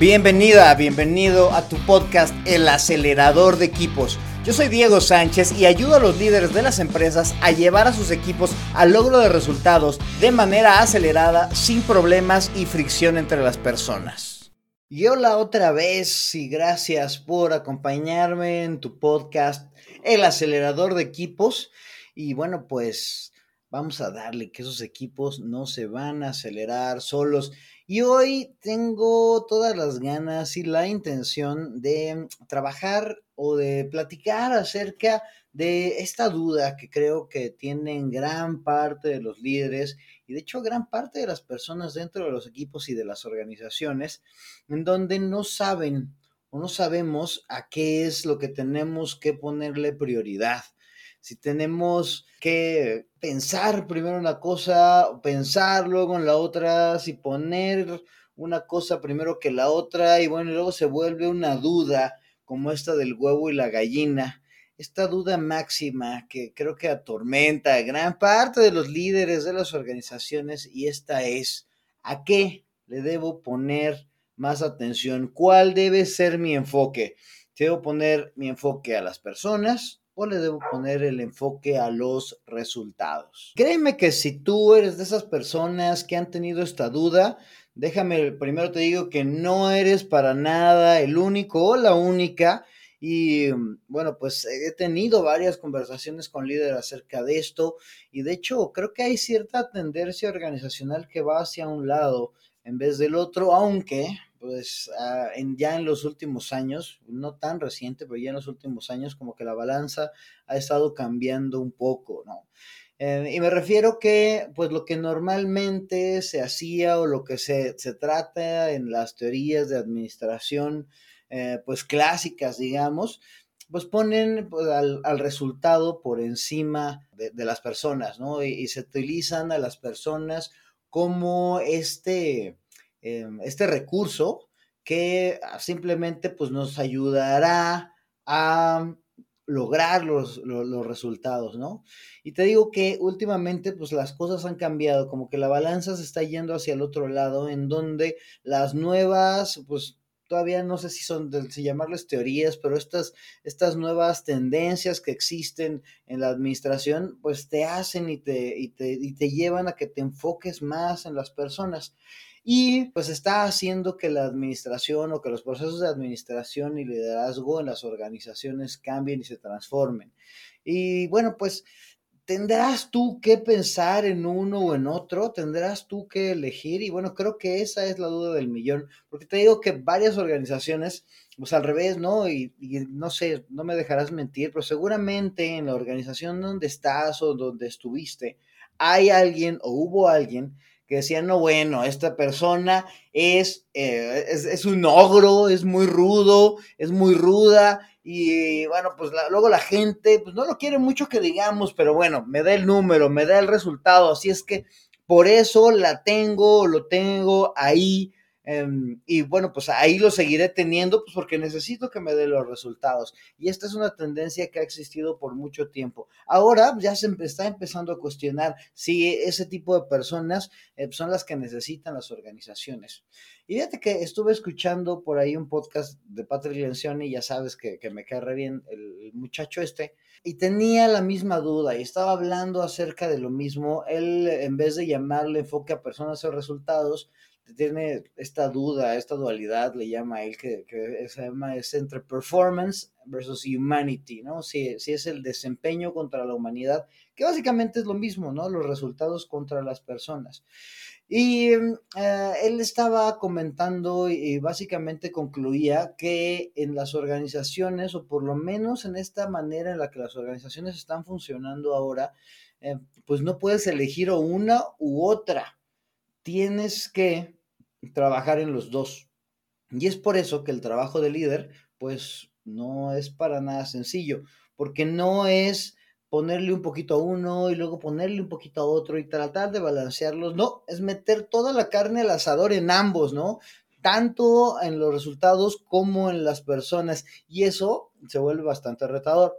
Bienvenida, bienvenido a tu podcast El acelerador de equipos. Yo soy Diego Sánchez y ayudo a los líderes de las empresas a llevar a sus equipos al logro de resultados de manera acelerada, sin problemas y fricción entre las personas. Y hola otra vez y gracias por acompañarme en tu podcast El acelerador de equipos. Y bueno, pues vamos a darle que esos equipos no se van a acelerar solos. Y hoy tengo todas las ganas y la intención de trabajar o de platicar acerca de esta duda que creo que tienen gran parte de los líderes y de hecho gran parte de las personas dentro de los equipos y de las organizaciones, en donde no saben o no sabemos a qué es lo que tenemos que ponerle prioridad si tenemos que pensar primero una cosa, pensar luego en la otra, si poner una cosa primero que la otra y bueno, luego se vuelve una duda como esta del huevo y la gallina, esta duda máxima que creo que atormenta a gran parte de los líderes de las organizaciones y esta es, ¿a qué le debo poner más atención? ¿Cuál debe ser mi enfoque? ¿Debo poner mi enfoque a las personas? O le debo poner el enfoque a los resultados. Créeme que si tú eres de esas personas que han tenido esta duda, déjame primero te digo que no eres para nada el único o la única. Y bueno, pues he tenido varias conversaciones con líderes acerca de esto y de hecho creo que hay cierta tendencia organizacional que va hacia un lado en vez del otro, aunque pues ah, en, ya en los últimos años, no tan reciente, pero ya en los últimos años como que la balanza ha estado cambiando un poco, ¿no? Eh, y me refiero que, pues lo que normalmente se hacía o lo que se, se trata en las teorías de administración, eh, pues clásicas, digamos, pues ponen pues, al, al, resultado por encima de, las personas, ¿no? Y, se utilizan a las personas como este, Em, este recurso que ah, simplemente pues nos ayudará a lograr los, los, resultados, ¿no? Y te digo que últimamente pues las cosas han cambiado, como que la balanza se está yendo hacia el otro lado, en donde las nuevas, pues todavía no sé si son, si llamarles teorías, pero estas, estas nuevas tendencias que existen en la administración, pues te hacen y te, y te, y te llevan a que te enfoques más en las personas y pues está haciendo que la administración o que los procesos de administración y liderazgo en las organizaciones cambien y se transformen. Y bueno, pues tendrás tú que pensar en uno o en otro, tendrás tú que elegir y bueno, creo que esa es la duda del millón, porque te digo que varias organizaciones, pues al revés, ¿no? Y, no sé, no me dejarás mentir, pero seguramente en la organización donde estás o donde estuviste, hay alguien o hubo alguien que decían, no, bueno, esta persona es, eh, es, un ogro, es muy rudo, es muy ruda, y bueno, pues luego la gente, pues no lo quiere mucho que digamos, pero bueno, me da el número, me da el resultado, así es que por eso la tengo, lo tengo ahí, Em, y bueno, pues ahí lo seguiré teniendo, pues porque necesito que me dé los resultados. Y esta es una tendencia que ha existido por mucho tiempo. Ahora ya se está empezando a cuestionar si ese tipo de personas eh, son las que necesitan las organizaciones. Y fíjate que estuve escuchando por ahí un podcast de Patrick Lencioni, ya sabes que, me cae bien el muchacho este, y tenía la misma duda y estaba hablando acerca de lo mismo. Él, en vez de llamarle enfoque a personas o resultados, tiene esta duda, esta dualidad, le llama él, que, se llama es entre performance versus humanity, ¿no? Si, si es el desempeño contra la humanidad, que básicamente es lo mismo, ¿no? Los resultados contra las personas. Y eh, él estaba comentando y, básicamente concluía que en las organizaciones, o por lo menos en esta manera en la que las organizaciones están funcionando ahora, eh, pues no puedes elegir una u otra. Tienes que trabajar en los dos. Y es por eso que el trabajo de líder, pues no es para nada sencillo, porque no es ponerle un poquito a uno y luego ponerle un poquito a otro y tratar de balancearlos, no, es meter toda la carne al asador en ambos, ¿no? Tanto en los resultados como en las personas, y eso se vuelve bastante retador.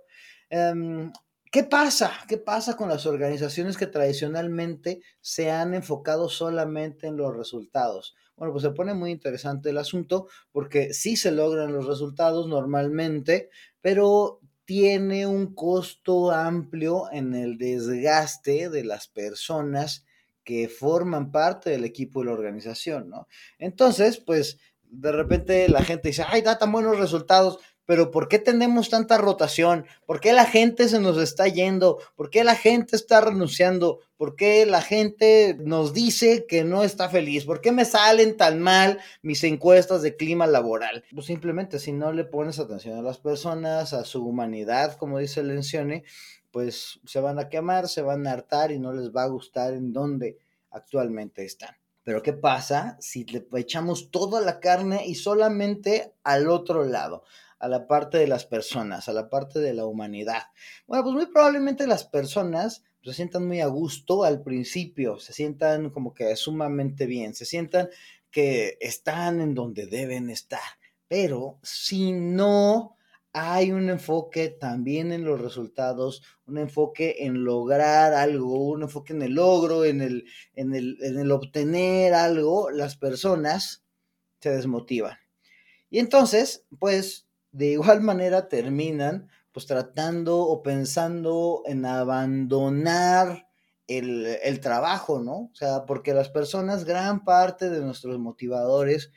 Em, ¿Qué pasa? ¿Qué pasa con las organizaciones que tradicionalmente se han enfocado solamente en los resultados? Bueno, pues se pone muy interesante el asunto porque sí se logran los resultados normalmente, pero tiene un costo amplio en el desgaste de las personas que forman parte del equipo de la organización, ¿no? Entonces, pues de repente la gente dice, ay, da tan buenos resultados, pero ¿por qué tenemos tanta rotación? ¿Por qué la gente se nos está yendo? ¿Por qué la gente está renunciando? ¿Por qué la gente nos dice que no está feliz? ¿Por qué me salen tan mal mis encuestas de clima laboral? Pues simplemente si no le pones atención a las personas, a su humanidad, como dice Lencione, pues se van a quemar, se van a hartar y no les va a gustar en donde actualmente están. Pero ¿qué pasa si le echamos toda la carne y solamente al otro lado? A la parte de las personas, a la parte de la humanidad. Bueno, pues muy probablemente las personas se sientan muy a gusto al principio, se sientan como que sumamente bien, se sientan que están en donde deben estar. Pero si no hay un enfoque también en los resultados, un enfoque en lograr algo, un enfoque en el logro, en el, en el, en el obtener algo, las personas se desmotivan. Y entonces, pues de igual manera terminan pues tratando o pensando en abandonar el, el, trabajo, ¿no? O sea, porque las personas, gran parte de nuestros motivadores,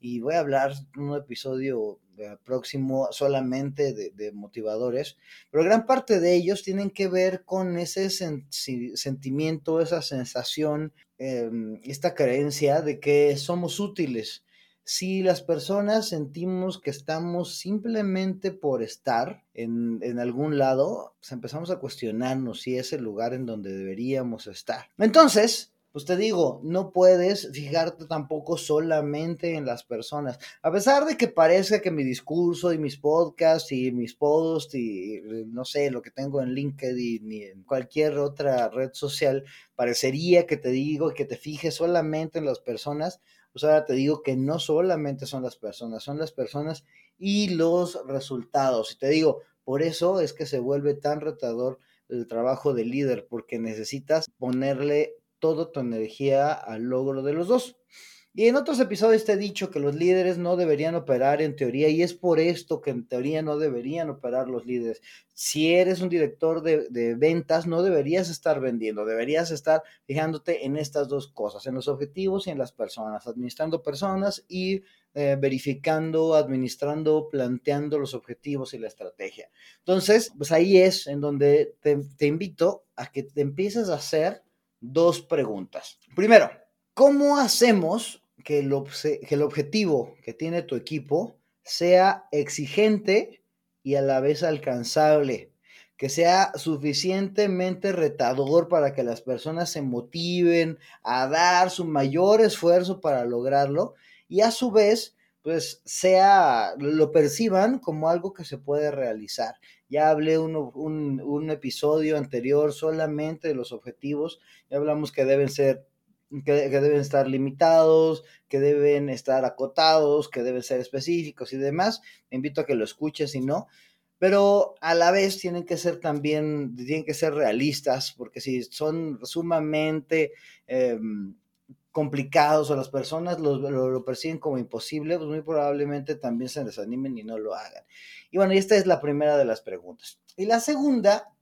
y voy a hablar en un episodio eh, próximo solamente de, motivadores, pero gran parte de ellos tienen que ver con ese sentimiento, esa sensación, eh, esta creencia de que somos útiles si las personas sentimos que estamos simplemente por estar en, algún lado, pues empezamos a cuestionarnos si es el lugar en donde deberíamos estar. Entonces, pues te digo, no puedes fijarte tampoco solamente en las personas. A pesar de que parezca que mi discurso y mis podcasts y mis posts y no sé, lo que tengo en LinkedIn y en cualquier otra red social, parecería que te digo que te fijes solamente en las personas, pues ahora te digo que no solamente son las personas, son las personas y los resultados. Y te digo, por eso es que se vuelve tan retador el trabajo de líder, porque necesitas ponerle toda tu energía al logro de los dos. Y en otros episodios te he dicho que los líderes no deberían operar en teoría y es por esto que en teoría no deberían operar los líderes. Si eres un director de, ventas, no deberías estar vendiendo, deberías estar fijándote en estas dos cosas, en los objetivos y en las personas, administrando personas y eh, verificando, administrando, planteando los objetivos y la estrategia. Entonces, pues ahí es en donde te, te invito a que te empieces a hacer dos preguntas. Primero, ¿cómo hacemos que el, que el objetivo que tiene tu equipo sea exigente y a la vez alcanzable, que sea suficientemente retador para que las personas se motiven a dar su mayor esfuerzo para lograrlo y a su vez pues sea, lo perciban como algo que se puede realizar. Ya hablé un, un, un episodio anterior solamente de los objetivos, ya hablamos que deben ser que, deben estar limitados, que deben estar acotados, que deben ser específicos y demás. Te invito a que lo escuches y no. Pero a la vez tienen que ser también, tienen que ser realistas, porque si son sumamente em, complicados o las personas lo, lo, perciben como imposible, pues muy probablemente también se desanimen y no lo hagan. Y bueno, y esta es la primera de las preguntas. Y la segunda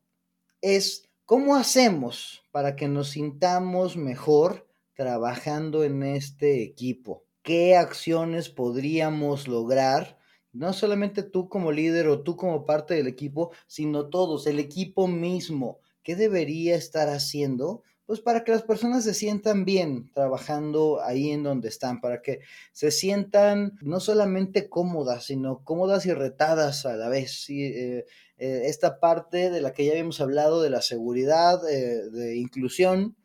es, ¿cómo hacemos para que nos sintamos mejor trabajando en este equipo? ¿Qué acciones podríamos lograr? No solamente tú como líder o tú como parte del equipo, sino todos, el equipo mismo. ¿Qué debería estar haciendo? Pues para que las personas se sientan bien trabajando ahí en donde están, para que se sientan no solamente cómodas, sino cómodas y retadas a la vez. Eh, eh, esta parte de la que ya habíamos hablado de la seguridad, eh, de inclusión,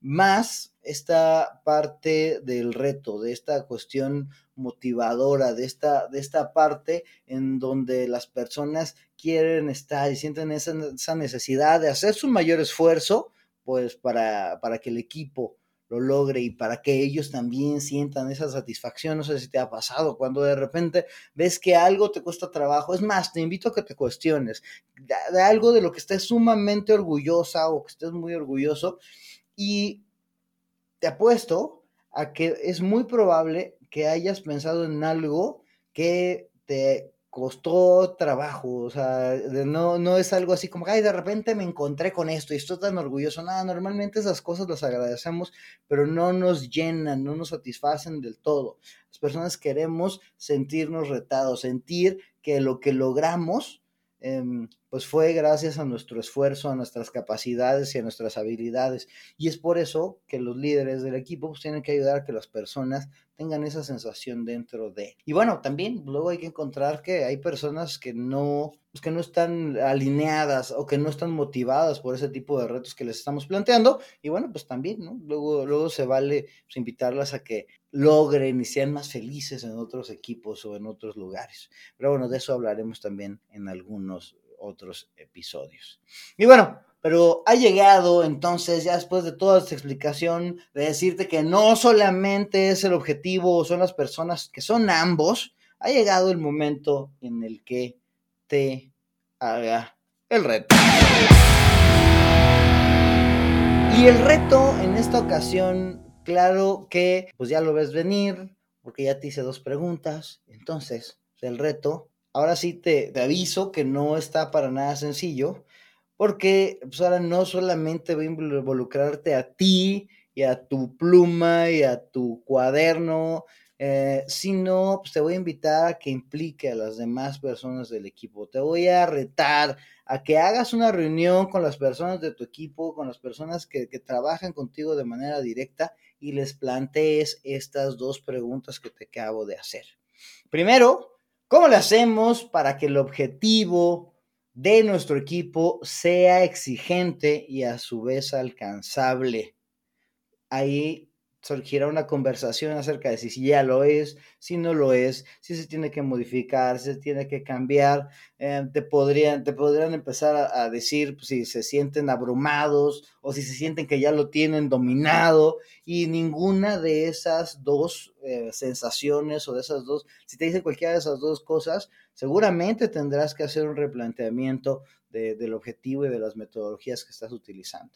más esta parte del reto, de esta cuestión motivadora, de esta, de esta parte en donde las personas quieren estar y sienten esa, necesidad de hacer su mayor esfuerzo, pues para, para que el equipo lo logre y para que ellos también sientan esa satisfacción. No sé si te ha pasado cuando de repente ves que algo te cuesta trabajo. Es más, te invito a que te cuestiones de, algo de lo que estés sumamente orgullosa o que estés muy orgulloso y te apuesto a que es muy probable que hayas pensado en algo que te costó trabajo, o sea, no, no es algo así como, ay, de repente me encontré con esto y estoy tan orgulloso. Nada, normalmente esas cosas las agradecemos, pero no nos llenan, no nos satisfacen del todo. Las personas queremos sentirnos retados, sentir que lo que logramos Em, pues fue gracias a nuestro esfuerzo, a nuestras capacidades y a nuestras habilidades. Y es por eso que los líderes del equipo pues, tienen que ayudar a que las personas tengan esa sensación dentro de. Y bueno, también luego hay que encontrar que hay personas que no, pues, que no están alineadas o que no están motivadas por ese tipo de retos que les estamos planteando. Y bueno, pues también. Luego, luego se vale pues, invitarlas a que logren y sean más felices en otros equipos o en otros lugares. Pero bueno, de eso hablaremos también en algunos otros episodios. Y bueno, pero ha llegado entonces, ya después de toda esta explicación, de decirte que no solamente es el objetivo, son las personas, que son ambos, ha llegado el momento en el que te haga el reto. Y el reto en esta ocasión, claro que pues ya lo ves venir, porque ya te hice dos preguntas, entonces el reto, ahora sí te, te aviso que no está para nada sencillo, porque pues ahora no solamente voy a involucrarte a ti y a tu pluma y a tu cuaderno, eh, sino pues te voy a invitar a que implique a las demás personas del equipo. Te voy a retar a que hagas una reunión con las personas de tu equipo, con las personas que, trabajan contigo de manera directa y les plantees estas dos preguntas que te acabo de hacer. Primero, ¿cómo le hacemos para que el objetivo de nuestro equipo sea exigente y a su vez alcanzable. Ahí surgirá una conversación acerca de si, ya lo es, si no lo es, si se tiene que modificar, si se tiene que cambiar. Eh, te, podrían, te podrían empezar a, decir pues, si se sienten abrumados o si se sienten que ya lo tienen dominado y ninguna de esas dos eh, sensaciones o de esas dos, si te dicen cualquiera de esas dos cosas, seguramente tendrás que hacer un replanteamiento del objetivo y de las metodologías que estás utilizando.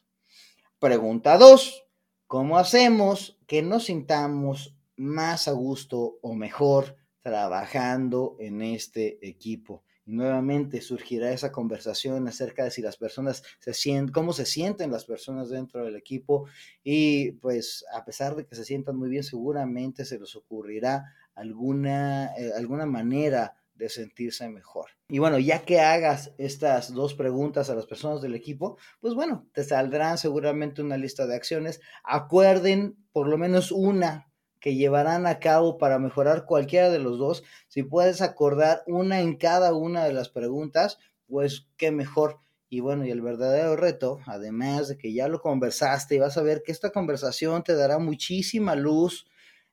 Pregunta 2. ¿Cómo hacemos que nos sintamos más a gusto o mejor trabajando en este equipo? Y nuevamente surgirá esa conversación acerca de si las personas se sienten, cómo se sienten las personas dentro del equipo y pues a pesar de que se sientan muy bien, seguramente se les ocurrirá alguna, eh, alguna manera de sentirse mejor. Y bueno, ya que hagas estas dos preguntas a las personas del equipo, pues bueno, te saldrán seguramente una lista de acciones. Acuerden por lo menos una que llevarán a cabo para mejorar cualquiera de los dos. Si puedes acordar una en cada una de las preguntas, pues qué mejor. Y bueno, y el verdadero reto, además de que ya lo conversaste y vas a ver que esta conversación te dará muchísima luz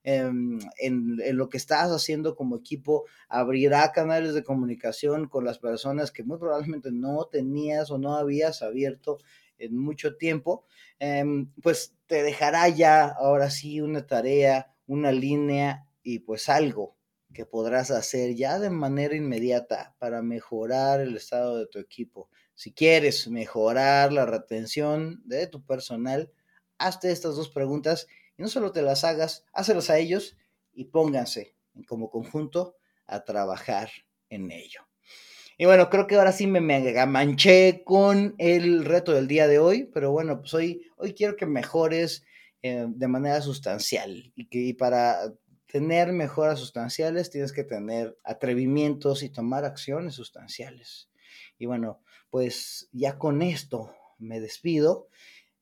Em, en, lo que estás haciendo como equipo, abrirá canales de comunicación con las personas que muy probablemente no tenías o no habías abierto en mucho tiempo, em, pues te dejará ya ahora sí una tarea, una línea y pues algo que podrás hacer ya de manera inmediata para mejorar el estado de tu equipo. Si quieres mejorar la retención de tu personal, hazte estas dos preguntas y no solo te las hagas, hácelos a ellos y pónganse como conjunto a trabajar en ello. Y bueno, creo que ahora sí me, me manché con el reto del día de hoy, pero bueno, pues hoy, quiero que mejores eh, de manera sustancial y que para tener mejoras sustanciales tienes que tener atrevimientos y tomar acciones sustanciales. Y bueno, pues ya con esto me despido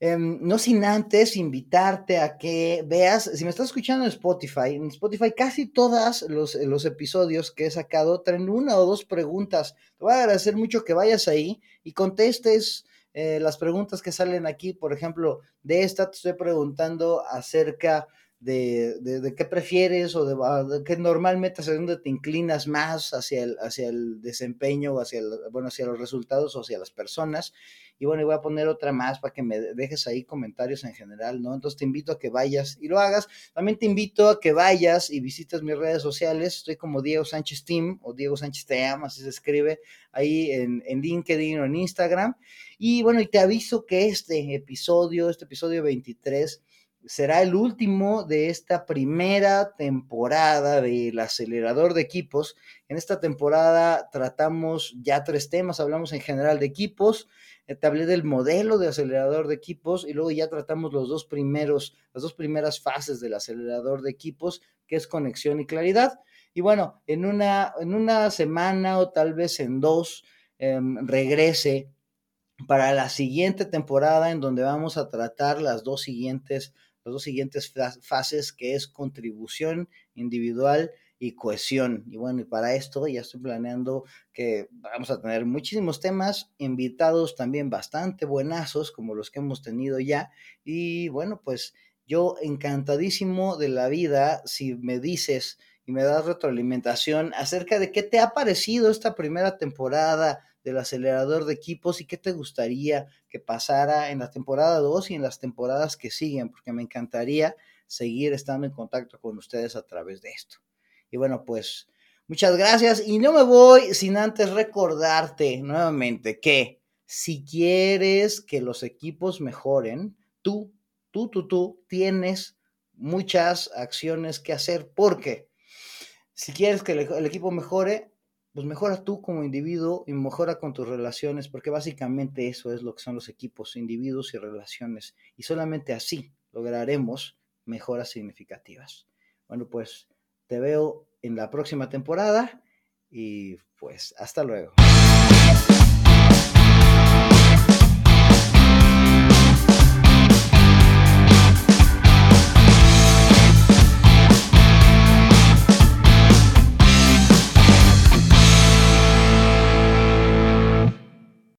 Em, no sin antes invitarte a que veas, si me estás escuchando en Spotify, en Spotify casi todos los, los, episodios que he sacado traen una o dos preguntas. Te voy a agradecer mucho que vayas ahí y contestes eh, las preguntas que salen aquí. Por ejemplo, de esta te estoy preguntando acerca de, de, qué prefieres o de, qué normalmente hacia dónde te inclinas más hacia el, hacia el desempeño, hacia, bueno, hacia los resultados o hacia las personas. Y bueno, y voy a poner otra más para que me dejes ahí comentarios en general, ¿no? Entonces te invito a que vayas y lo hagas. También te invito a que vayas y visites mis redes sociales. Estoy como Diego Sánchez Team o Diego Sánchez Team, así se escribe ahí en, en LinkedIn o en Instagram. Y bueno, y te aviso que este episodio, este episodio 23, será el último de esta primera temporada del acelerador de equipos. En esta temporada tratamos ya tres temas, hablamos en general de equipos, eh, te hablé del modelo de acelerador de equipos y luego ya tratamos los dos primeros, las dos primeras fases del acelerador de equipos, que es conexión y claridad. Y bueno, en una, en una semana o tal vez en dos, em, regrese para la siguiente temporada en donde vamos a tratar las dos siguientes las dos siguientes fases, que es contribución individual y cohesión. Y bueno, y para esto ya estoy planeando que vamos a tener muchísimos temas, invitados también bastante buenazos, como los que hemos tenido ya. Y bueno, pues yo encantadísimo de la vida si me dices y me das retroalimentación acerca de qué te ha parecido esta primera temporada del acelerador de equipos y qué te gustaría que pasara en la temporada 2 y en las temporadas que siguen, porque me encantaría seguir estando en contacto con ustedes a través de esto. Y bueno, pues muchas gracias. Y no me voy sin antes recordarte nuevamente que si quieres que los equipos mejoren, tú, tú, tú, tú tienes muchas acciones que hacer. Porque si quieres que el, equipo mejore, pues mejora tú como individuo y mejora con tus relaciones, porque básicamente eso es lo que son los equipos, individuos y relaciones. Y solamente así lograremos mejoras significativas. Bueno, pues te veo en la próxima temporada y pues hasta luego.